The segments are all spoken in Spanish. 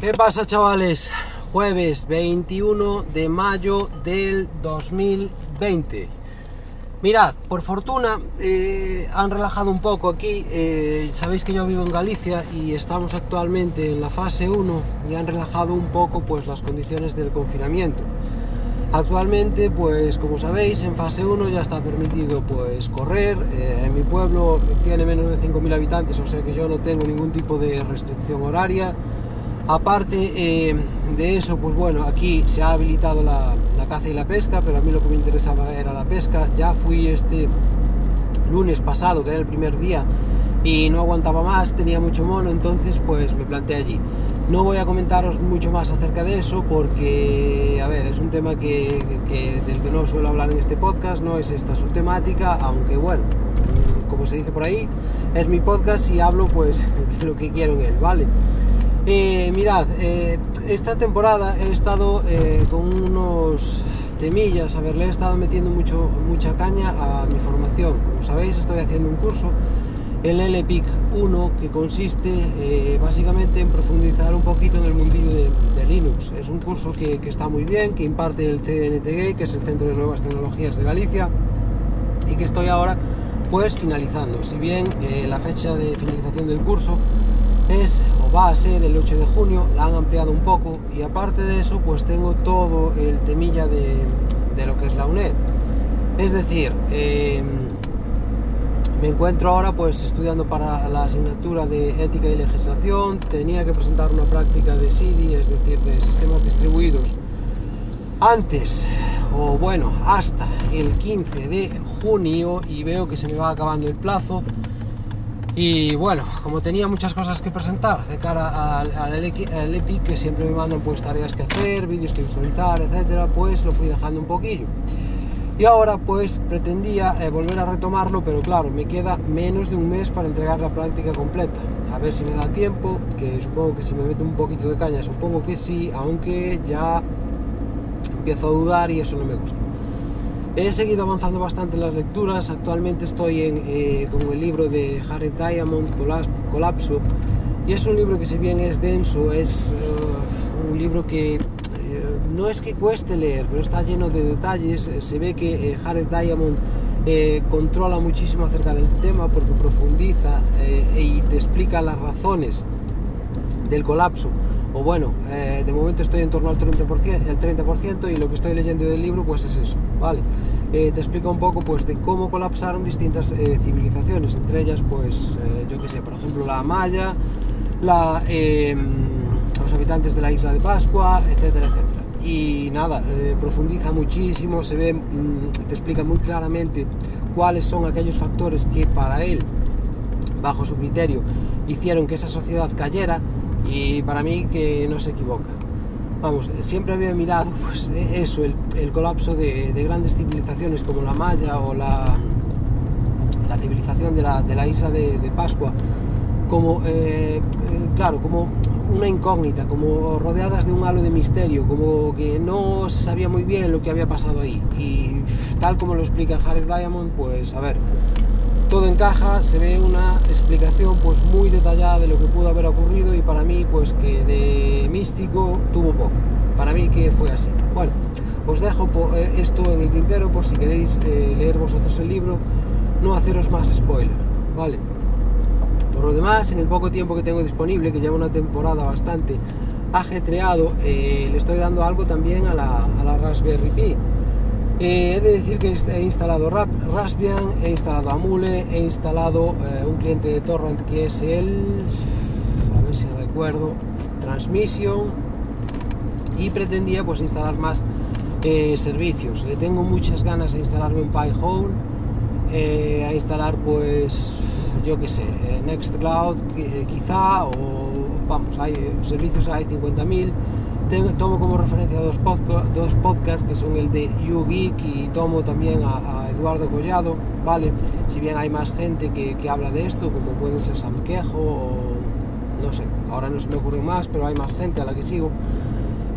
¿Qué pasa chavales? Jueves 21 de mayo del 2020. Mirad, por fortuna eh, han relajado un poco aquí. eh, sabéis que yo vivo en Galicia y estamos actualmente en la fase 1 y han relajado un poco pues las condiciones del confinamiento. Actualmente, pues como sabéis, en fase 1 ya está permitido pues correr. eh, en mi pueblo tiene menos de 5.000 habitantes, o sea que yo no tengo ningún tipo de restricción horaria. Aparte eh, de eso, pues bueno, aquí se ha habilitado la, caza y la pesca, pero a mí lo que me interesaba era la pesca. Ya fui este lunes pasado, que era el primer día, y no aguantaba más, tenía mucho mono, entonces pues me planté allí. No voy a comentaros mucho más acerca de eso porque, a ver, es un tema que, que- del que no suelo hablar en este podcast, no es esta su temática, aunque bueno, como se dice por ahí, es mi podcast y hablo pues de lo que quiero en él, ¿vale? Eh, mirad, eh, esta temporada he estado eh, con unos temillas, a ver, le he estado metiendo mucho, mucha caña a mi formación. Como sabéis, estoy haciendo un curso, el LPIC 1, que consiste básicamente en profundizar un poquito en el mundillo de, Linux. Es un curso que, que está muy bien, que imparte el CNTG, que es el Centro de Nuevas Tecnologías de Galicia, y que estoy ahora pues finalizando. Si bien la fecha de finalización del curso es o va a ser el 8 de junio, la han ampliado un poco y aparte de eso pues tengo todo el temilla de, de lo que es la UNED. Es decir, eh, me encuentro ahora pues estudiando para la asignatura de ética y legislación, tenía que presentar una práctica de SIDI, es decir, de sistemas distribuidos, antes o bueno, hasta el 15 de junio y veo que se me va acabando el plazo. Y bueno, como tenía muchas cosas que presentar de cara al, al que siempre me mandan pues tareas que hacer, vídeos que visualizar, etcétera, pues lo fui dejando un poquillo. Y ahora pues pretendía eh, volver a retomarlo, pero claro, me queda menos de un mes para entregar la práctica completa. A ver si me da tiempo, que supongo que si me meto un poquito de caña, supongo que sí, aunque ya empiezo a dudar y eso no me gusta. He seguido avanzando bastante en las lecturas, actualmente estoy en, eh, el libro de Jared Diamond, Colapso, y es un libro que si bien es denso, es eh, un libro que eh, no es que cueste leer, pero está lleno de detalles, eh, se ve que eh, Jared Diamond eh, controla muchísimo acerca del tema porque profundiza eh, y te explica las razones del colapso. O bueno, eh, de momento estoy en torno al 30%, el 30% y lo que estoy leyendo del libro pues es eso, ¿vale? Eh, te explica un poco pues de cómo colapsaron distintas eh, civilizaciones, entre ellas pues yo que sé, por ejemplo la Maya, eh, los habitantes de la isla de Pascua, etcétera, etcétera. Y nada, profundiza muchísimo, se ve, mm, te explica muy claramente cuáles son aquellos factores que para él bajo su criterio, hicieron que esa sociedad cayera y para mí que no se equivoca. Vamos, siempre había mirado pues, e- eso, el, el colapso de, de grandes civilizaciones como la Maya o la, la civilización de la, de la isla de, de Pascua, como, eh, eh, claro, como una incógnita, como rodeadas de un halo de misterio, como que no se sabía muy bien lo que había pasado ahí. Y tal como lo explica Jared Diamond, pues a ver, todo encaja, se ve una explicación pues muy detallada de lo que pudo haber ocurrido y para mí pues que de místico tuvo poco. Para mí que fue así. Bueno, os dejo eh, esto en el tintero por si queréis eh, leer vosotros el libro, no haceros más spoiler, ¿vale? Por lo demás, en el poco tiempo que tengo disponible, que lleva una temporada bastante ajetreado, eh, le estoy dando algo también a la, a la Raspberry Pi. Eh, he de decir que he instalado Raspbian, he instalado Amule, he instalado eh, un cliente de torrent que es el, a ver si recuerdo, Transmission y pretendía pues instalar más eh, servicios. Le tengo muchas ganas de instalarme un Pi-hole, eh, a instalar pues yo que sé, Nextcloud quizá o vamos, hay servicios hay 50.000 tengo- tomo como referencia dos, podca- dos podcasts que son el de YouGeek y tomo también a, Eduardo Collado, ¿vale? Si bien hay más gente que, que habla de esto, como pueden ser Sam Quejo o no sé, ahora no se me ocurre más, pero hay más gente a la que sigo.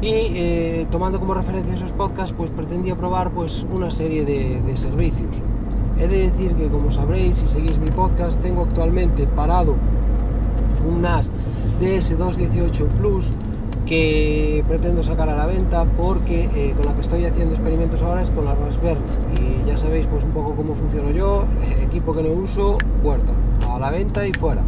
Y eh, tomando como referencia esos podcasts, pues pretendía probar pues una serie de, de servicios. He de decir que como sabréis si seguís mi podcast, tengo actualmente parado un NAS DS218 Plus que pretendo sacar a la venta porque eh, con la que estoy haciendo experimentos ahora es con la Raspberry y ya sabéis pues un poco cómo funciono yo, equipo que no uso, puerta, a la venta y fuera.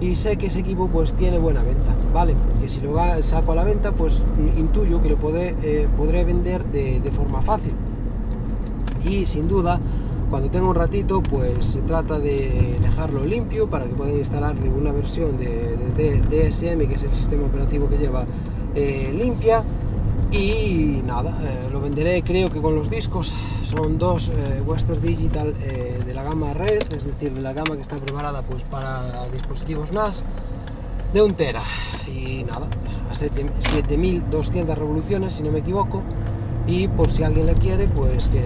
Y sé que ese equipo pues tiene buena venta, ¿vale? Que si lo saco a la venta pues intuyo que lo eh, podré vender de, forma fácil. Y sin duda cuando tengo un ratito pues se trata de dejarlo limpio para que puedan instalarle una versión de, DSM que es el sistema operativo que lleva eh, limpia. Y nada, eh, lo venderé creo que con los discos. Son dos eh, Western Digital de la gama Red, es decir, de la gama que está preparada pues para dispositivos NAS de un tera. Y nada, a 7200 revoluciones si no me equivoco. Y por si alguien le quiere pues que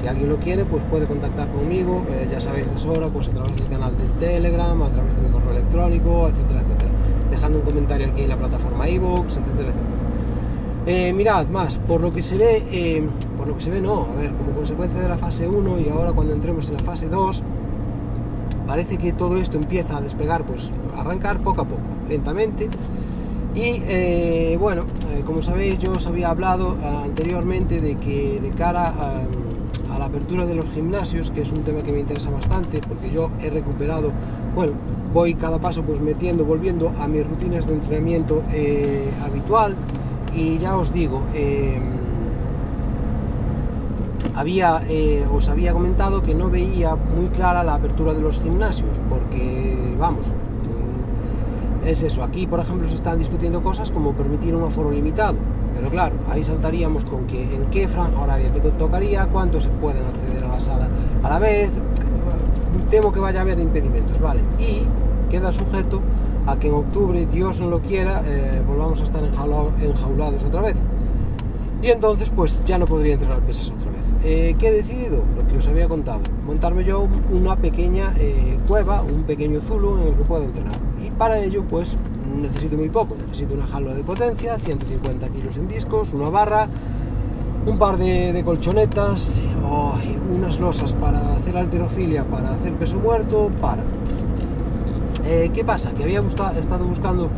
si alguien lo quiere, pues puede contactar conmigo, eh, ya sabéis de sobra, pues a través del canal de Telegram, a través de mi correo electrónico, etcétera, etcétera. Dejando un comentario aquí en la plataforma iVoox, etcétera, etcétera. Eh, mirad, más, por lo que se ve, eh, por lo que se ve no, a ver, como consecuencia de la fase 1 y ahora cuando entremos en la fase 2, parece que todo esto empieza a despegar, pues arrancar poco a poco, lentamente, y eh, bueno, eh, como sabéis, yo os había hablado eh, anteriormente de que de cara a, la apertura de los gimnasios, que es un tema que me interesa bastante, porque yo he recuperado, bueno, voy cada paso pues metiendo, volviendo a mis rutinas de entrenamiento habitual. Y ya os digo, había, os había comentado que no veía muy clara la apertura de los gimnasios, porque vamos, es eso. Aquí, por ejemplo, se están discutiendo cosas como permitir un aforo limitado. Pero claro, ahí saltaríamos con que en qué franja horaria te tocaría, cuántos se pueden acceder a la sala a la vez. Temo que vaya a haber impedimentos, ¿vale? Y queda sujeto a que en octubre, Dios no lo quiera, eh, volvamos a estar enjaulados otra vez. Y entonces, pues ya no podría entrenar pesas otra vez. Eh, ¿Qué he decidido? Lo que os había contado. Montarme yo una pequeña eh, cueva, un pequeño zulo en el que pueda entrenar y para ello pues necesito muy poco, necesito una jaula de potencia, 150 kilos en discos, una barra, un par de, colchonetas, unas losas para hacer alterofilia, para hacer peso muerto, para. Eh, ¿Qué pasa? Que había estado buscando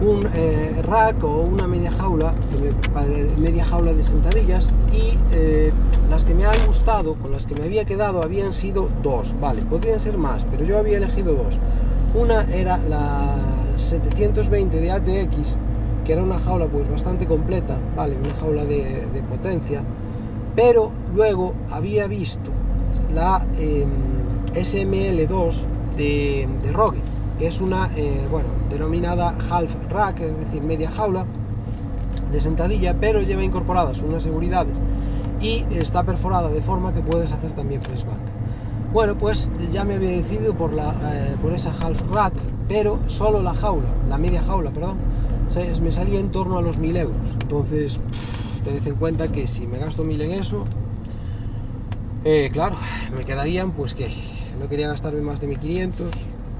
un eh, rack o una media jaula, media jaula de sentadillas y eh, las que me han gustado, con las que me había quedado, habían sido dos, vale, podrían ser más, pero yo había elegido dos. Una era la 720 de ATX, que era una jaula pues bastante completa, vale, una jaula de, potencia, pero luego había visto la em, SML2 de, de que es una, eh, bueno, denominada half rack, es decir, media jaula de sentadilla, pero lleva incorporadas unas seguridades y está perforada de forma que puedes hacer también press bank. Bueno, pues ya me había decidido por, la, eh, por esa half rack, pero solo la jaula, la media jaula, perdón, me salía en torno a los 1000 euros. Entonces, tened en cuenta que si me gasto 1000 en eso, eh, claro, me quedarían, pues que no quería gastarme más de 1500,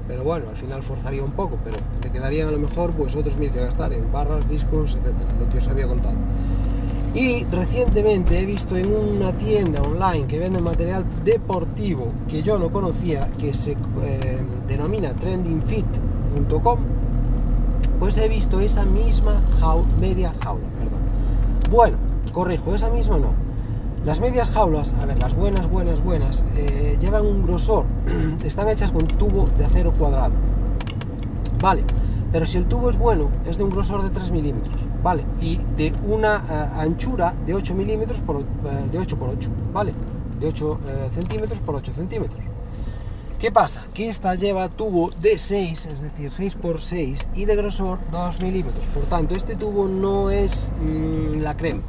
pero bueno, al final forzaría un poco, pero me quedarían a lo mejor pues otros 1000 que gastar en barras, discos, etcétera, lo que os había contado. Y recientemente he visto en una tienda online que vende material deportivo que yo no conocía, que se eh, denomina trendingfit.com, pues he visto esa misma media jaula, perdón. Bueno, corrijo, esa misma no. Las medias jaulas, a ver, las buenas, buenas, buenas, eh, llevan un grosor, están hechas con tubo de acero cuadrado. Vale, pero si el tubo es bueno, es de un grosor de 3 milímetros, ¿vale? Y de una eh, anchura de 8 milímetros por, eh, de 8 por 8, ¿vale? De 8 eh, centímetros por 8 centímetros. ¿Qué pasa? Que esta lleva tubo de 6, es decir, 6 por 6 y de grosor 2 milímetros. Por tanto, este tubo no es mm, la crema.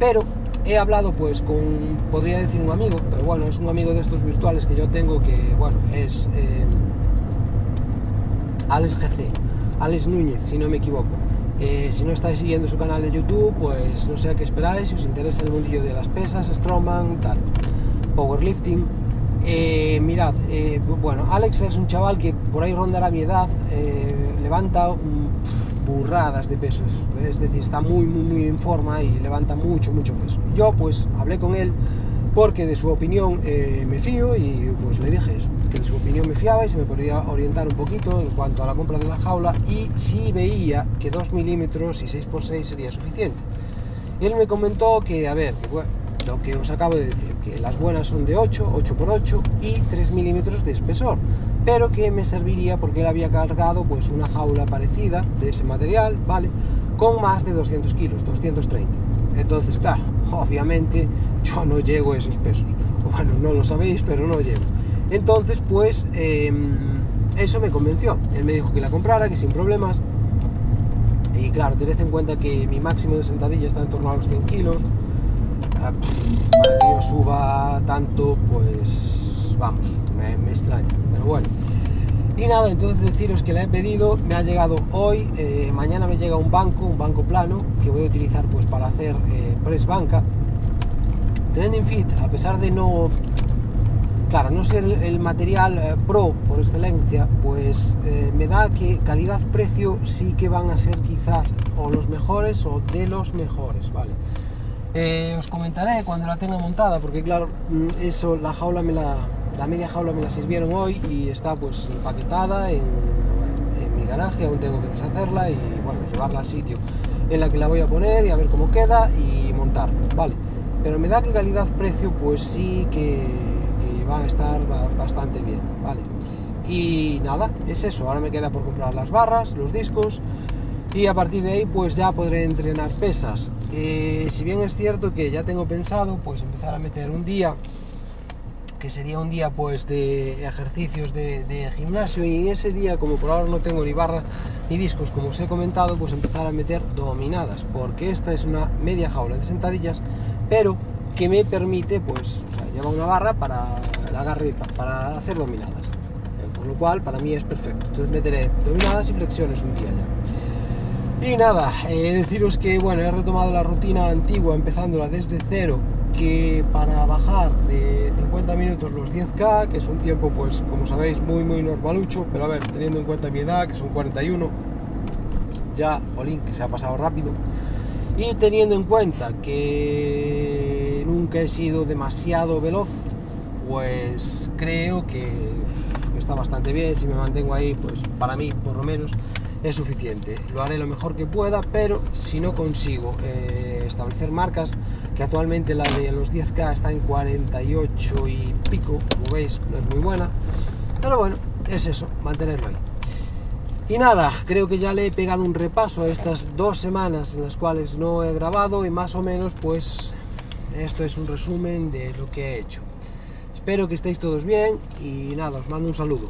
Pero he hablado pues con, podría decir un amigo, pero bueno, es un amigo de estos virtuales que yo tengo que, bueno, es Alex GC Alex Núñez, si no me equivoco. Eh, si no estáis siguiendo su canal de YouTube, pues no sé a qué esperáis, si os interesa el mundillo de las pesas, strongman, tal, powerlifting. Eh, mirad, eh, bueno, Alex es un chaval que por ahí rondará mi edad, levanta burradas de pesos, es decir, está muy, muy, muy en forma y levanta mucho, mucho peso. Yo pues hablé con él porque de su opinión me fío y pues le dije eso. Que de su opinión me fiaba y se me podía orientar un poquito en cuanto a la compra de la jaula y si veía que 2 milímetros y 6x6 sería suficiente. Él me comentó que, a ver, lo que os acabo de decir, que las buenas son de 8, 8x8 y 3 milímetros de espesor, pero que me serviría porque él había cargado pues una jaula parecida de ese material, ¿vale? Con más de 200 kilos, 230. Entonces, claro, obviamente yo no llego esos pesos. Bueno, no lo sabéis, pero no llego. Entonces, pues em, eso me convenció. Él me dijo que la comprara, que sin problemas. Y claro, tened en cuenta que mi máximo de sentadilla está en torno a los 100 kilos. Ah, para que yo suba tanto, pues vamos, me, extraña. Pero bueno. Y nada, entonces deciros que la he pedido, me ha llegado hoy, eh, mañana me llega un banco, un banco plano, que voy a utilizar pues para hacer eh, press banca. Trending Fit, a pesar de no, claro, no ser el material eh, pro por excelencia, pues me da que calidad-precio sí que van a ser quizás o los mejores o de los mejores, ¿vale? os comentaré cuando la tenga montada, porque claro, mm, eso, la jaula me la, la media jaula me la sirvieron hoy y está pues empaquetada en, mi garaje, aún tengo que deshacerla y bueno, llevarla al sitio en la que la voy a poner y a ver cómo queda y montarla, vale. Pero me da que calidad-precio pues sí que, va a estar bastante bien, vale. Y nada, es eso, ahora me queda por comprar las barras, los discos y a partir de ahí pues ya podré entrenar pesas. Eh, si bien es cierto que ya tengo pensado pues empezar a meter un día que sería un día pues de ejercicios de, gimnasio y ese día como por ahora no tengo ni barra ni discos como os he comentado pues empezar a meter dominadas porque esta es una media jaula de sentadillas pero que me permite pues o sea, lleva una barra para el agarre para hacer dominadas. Por lo cual para mí es perfecto. Entonces meteré dominadas y flexiones un día ya. Y nada, eh, deciros que bueno, he retomado la rutina antigua empezándola desde cero que para bajar de 50 minutos los 10K, que es un tiempo, pues como sabéis, muy muy normalucho, pero a ver, teniendo en cuenta mi edad, que son 41, ya, jolín, que se ha pasado rápido, y teniendo en cuenta que nunca he sido demasiado veloz, pues creo que está bastante bien, si me mantengo ahí, pues para mí, por lo menos, es suficiente. Lo haré lo mejor que pueda, pero si no consigo eh, establecer marcas, que actualmente la de los 10K está en 48 y pico, como veis, no es muy buena, pero bueno, es eso, mantenerlo ahí. Y nada, creo que ya le he pegado un repaso a estas dos semanas en las cuales no he grabado y más o menos pues esto es un resumen de lo que he hecho. Espero que estéis todos bien y nada, os mando un saludo.